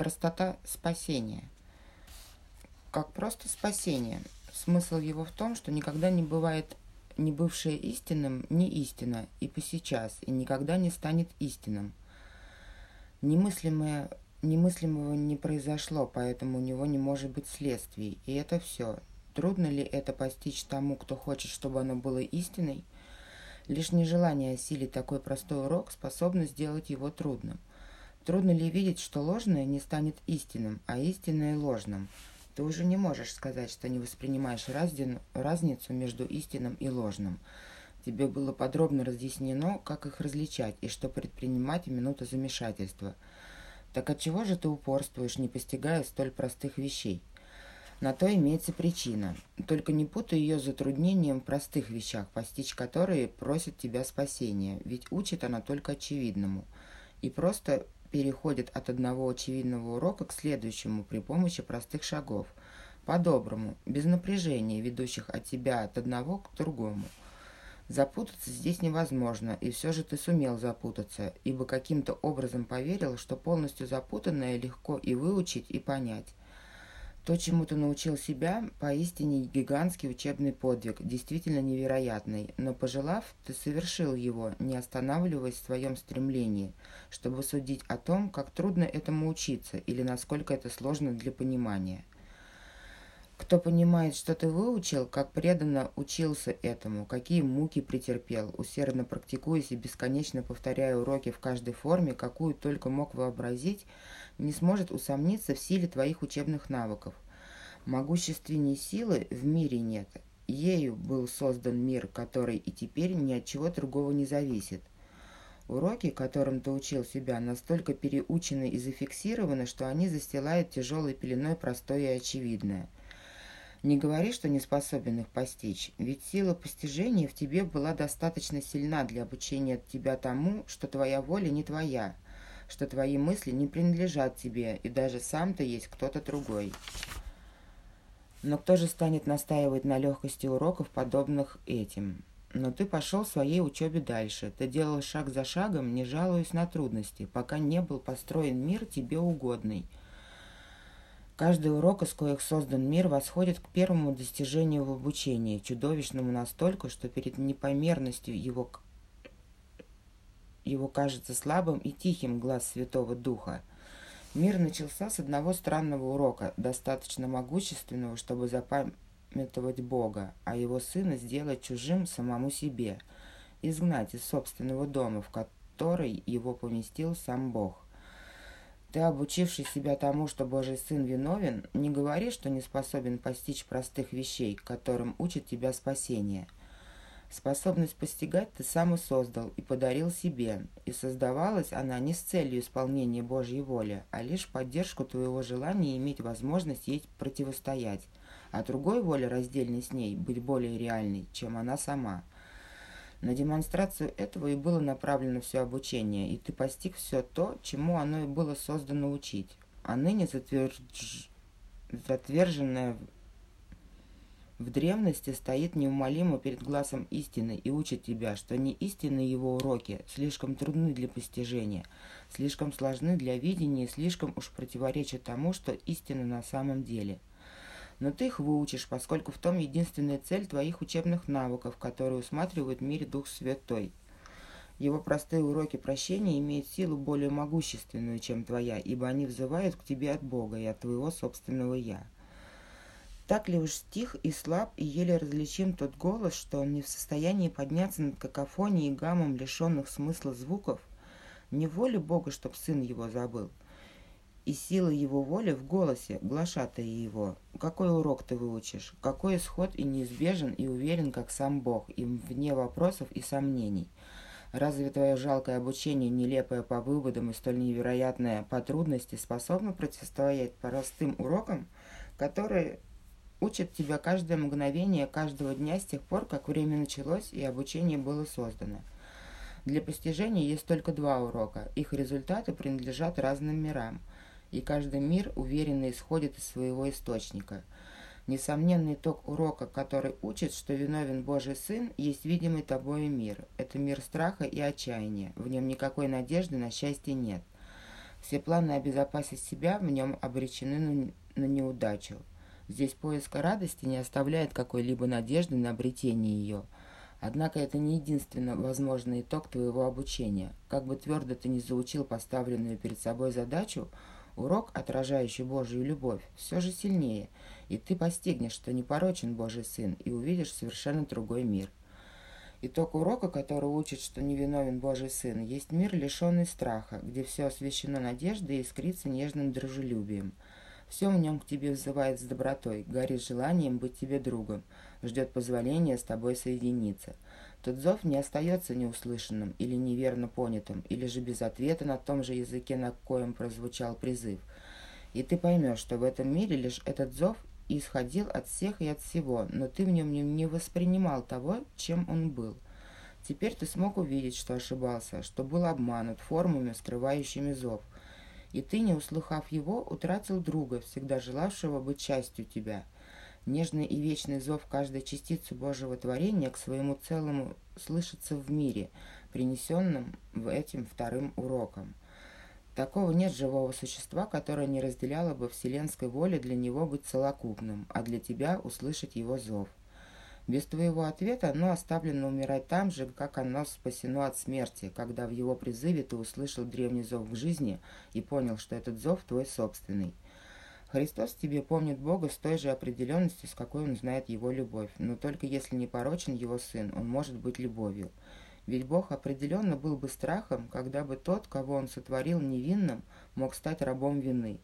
Простота спасения. Как просто спасение. Смысл его в том, что никогда не бывает не бывшее истинным, не истина, и по сейчас, и никогда не станет истинным. Немыслимое, немыслимого не произошло, поэтому у него не может быть следствий, и это все. Трудно ли это постичь тому, кто хочет, чтобы оно было истиной? Лишь нежелание осилить такой простой урок способно сделать его трудным. Трудно ли видеть, что ложное не станет истинным, а истинное ложным? Ты уже не можешь сказать, что не воспринимаешь раздин, разницу между истинным и ложным. Тебе было подробно разъяснено, как их различать и что предпринимать в минуту замешательства. Так отчего же ты упорствуешь, не постигая столь простых вещей? На то имеется причина. Только не путай ее затруднением в простых вещах, постичь которые просят тебя спасения, ведь учит она только очевидному. И просто переходит от одного очевидного урока к следующему при помощи простых шагов. По-доброму, без напряжения, ведущих от тебя от одного к другому. Запутаться здесь невозможно, и все же ты сумел запутаться, ибо каким-то образом поверил, что полностью запутанное легко и выучить, и понять. То, чему ты научил себя, поистине гигантский учебный подвиг, действительно невероятный, но пожелав, ты совершил его, не останавливаясь в своем стремлении, чтобы судить о том, как трудно этому учиться или насколько это сложно для понимания. Кто понимает, что ты выучил, как преданно учился этому, какие муки претерпел, усердно практикуясь и бесконечно повторяя уроки в каждой форме, какую только мог вообразить, не сможет усомниться в силе твоих учебных навыков. Могущественней силы в мире нет. Ею был создан мир, который и теперь ни от чего другого не зависит. Уроки, которым ты учил себя, настолько переучены и зафиксированы, что они застилают тяжелой пеленой простое и очевидное – не говори, что не способен их постичь, ведь сила постижения в тебе была достаточно сильна для обучения тебя тому, что твоя воля не твоя, что твои мысли не принадлежат тебе, и даже сам ты есть кто-то другой. Но кто же станет настаивать на легкости уроков, подобных этим? Но ты пошел своей учебе дальше. Ты делал шаг за шагом, не жалуясь на трудности, пока не был построен мир тебе угодный – Каждый урок, из коих создан мир, восходит к первому достижению в обучении, чудовищному настолько, что перед непомерностью его, его кажется слабым и тихим глаз Святого Духа. Мир начался с одного странного урока, достаточно могущественного, чтобы запамятовать Бога, а его сына сделать чужим самому себе, изгнать из собственного дома, в который его поместил сам Бог – ты, обучивший себя тому, что Божий Сын виновен, не говори, что не способен постичь простых вещей, которым учит тебя спасение. Способность постигать ты сам и создал и подарил себе, и создавалась она не с целью исполнения Божьей воли, а лишь поддержку твоего желания иметь возможность ей противостоять, а другой воли, раздельной с ней, быть более реальной, чем она сама – на демонстрацию этого и было направлено все обучение, и ты постиг все то, чему оно и было создано учить. А ныне затвердж... затверженное в древности стоит неумолимо перед глазом истины и учит тебя, что не истины его уроки слишком трудны для постижения, слишком сложны для видения и слишком уж противоречат тому, что истина на самом деле – но ты их выучишь, поскольку в том единственная цель твоих учебных навыков, которые усматривает в мире Дух Святой. Его простые уроки прощения имеют силу более могущественную, чем твоя, ибо они взывают к тебе от Бога и от твоего собственного «я». Так ли уж стих и слаб, и еле различим тот голос, что он не в состоянии подняться над какофонией и гамом лишенных смысла звуков? Не воля Бога, чтоб сын его забыл – и сила его воли в голосе, глашатая его. Какой урок ты выучишь? Какой исход и неизбежен, и уверен, как сам Бог, и вне вопросов и сомнений? Разве твое жалкое обучение, нелепое по выводам и столь невероятное по трудности, способно противостоять простым урокам, которые учат тебя каждое мгновение каждого дня с тех пор, как время началось и обучение было создано? Для постижения есть только два урока. Их результаты принадлежат разным мирам – и каждый мир уверенно исходит из своего источника. Несомненный итог урока, который учит, что виновен Божий Сын, есть видимый тобою мир. Это мир страха и отчаяния. В нем никакой надежды на счастье нет. Все планы обезопасить себя в нем обречены на, неудачу. Здесь поиск радости не оставляет какой-либо надежды на обретение ее. Однако это не единственно возможный итог твоего обучения. Как бы твердо ты не заучил поставленную перед собой задачу, урок, отражающий Божью любовь, все же сильнее, и ты постигнешь, что непорочен Божий Сын, и увидишь совершенно другой мир. Итог урока, который учит, что невиновен Божий Сын, есть мир, лишенный страха, где все освящено надеждой и искрится нежным дружелюбием. Все в нем к тебе взывает с добротой, горит желанием быть тебе другом, ждет позволения с тобой соединиться. Тот зов не остается неуслышанным или неверно понятым, или же без ответа на том же языке, на коем прозвучал призыв. И ты поймешь, что в этом мире лишь этот зов исходил от всех и от всего, но ты в нем не воспринимал того, чем он был. Теперь ты смог увидеть, что ошибался, что был обманут формами, скрывающими зов. И ты, не услыхав его, утратил друга, всегда желавшего быть частью тебя. Нежный и вечный зов каждой частицы Божьего творения к своему целому слышится в мире, принесенном в этим вторым уроком. Такого нет живого существа, которое не разделяло бы вселенской воли для него быть целокупным, а для тебя услышать его зов. Без твоего ответа оно оставлено умирать там же, как оно спасено от смерти, когда в его призыве ты услышал древний зов к жизни и понял, что этот зов твой собственный. Христос тебе помнит Бога с той же определенностью, с какой он знает его любовь, но только если не порочен его сын, он может быть любовью. Ведь Бог определенно был бы страхом, когда бы тот, кого он сотворил невинным, мог стать рабом вины.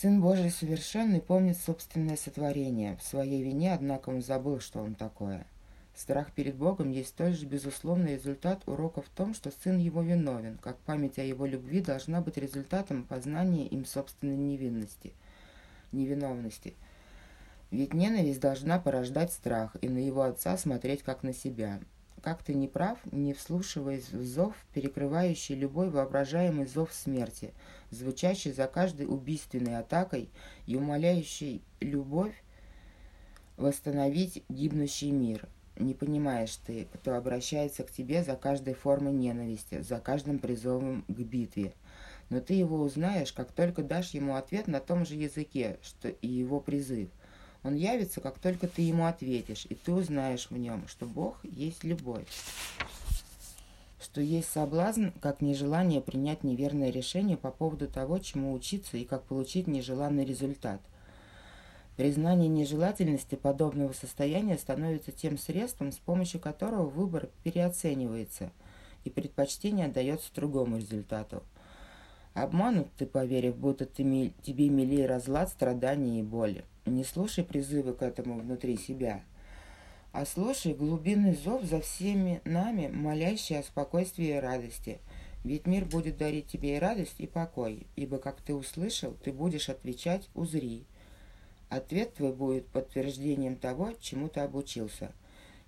Сын Божий совершенный помнит собственное сотворение. В своей вине, однако, он забыл, что он такое. Страх перед Богом есть столь же безусловный результат урока в том, что сын его виновен, как память о его любви должна быть результатом познания им собственной невинности, невиновности. Ведь ненависть должна порождать страх и на его отца смотреть как на себя. Как ты не прав, не вслушиваясь в зов, перекрывающий любой воображаемый зов смерти, звучащий за каждой убийственной атакой и умоляющий любовь восстановить гибнущий мир. Не понимаешь ты, кто обращается к тебе за каждой формой ненависти, за каждым призовом к битве. Но ты его узнаешь, как только дашь ему ответ на том же языке, что и его призыв – он явится, как только ты ему ответишь, и ты узнаешь в нем, что Бог есть любовь. Что есть соблазн, как нежелание принять неверное решение по поводу того, чему учиться и как получить нежеланный результат. Признание нежелательности подобного состояния становится тем средством, с помощью которого выбор переоценивается, и предпочтение отдается другому результату. Обманут ты, поверив, будто ты, тебе милее разлад, страдания и боли. Не слушай призывы к этому внутри себя, а слушай глубинный зов за всеми нами, молящий о спокойствии и радости. Ведь мир будет дарить тебе и радость, и покой, ибо, как ты услышал, ты будешь отвечать «узри». Ответ твой будет подтверждением того, чему ты обучился.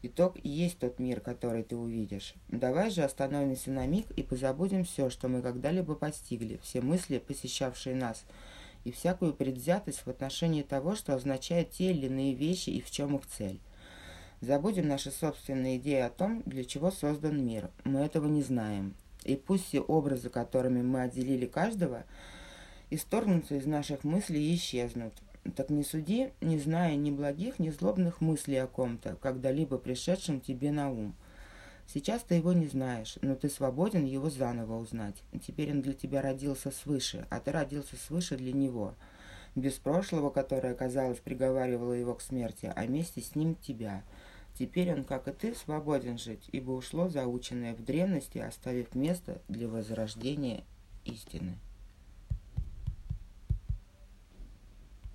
Итог и есть тот мир, который ты увидишь. Давай же остановимся на миг и позабудем все, что мы когда-либо постигли, все мысли, посещавшие нас – и всякую предвзятость в отношении того, что означают те или иные вещи и в чем их цель. Забудем наши собственные идеи о том, для чего создан мир. Мы этого не знаем. И пусть все образы, которыми мы отделили каждого, исторгнутся из наших мыслей и исчезнут. Так не суди, не зная ни благих, ни злобных мыслей о ком-то, когда-либо пришедшем тебе на ум – Сейчас ты его не знаешь, но ты свободен его заново узнать. Теперь он для тебя родился свыше, а ты родился свыше для него. Без прошлого, которое, казалось, приговаривало его к смерти, а вместе с ним тебя. Теперь он, как и ты, свободен жить, ибо ушло заученное в древности, оставив место для возрождения истины.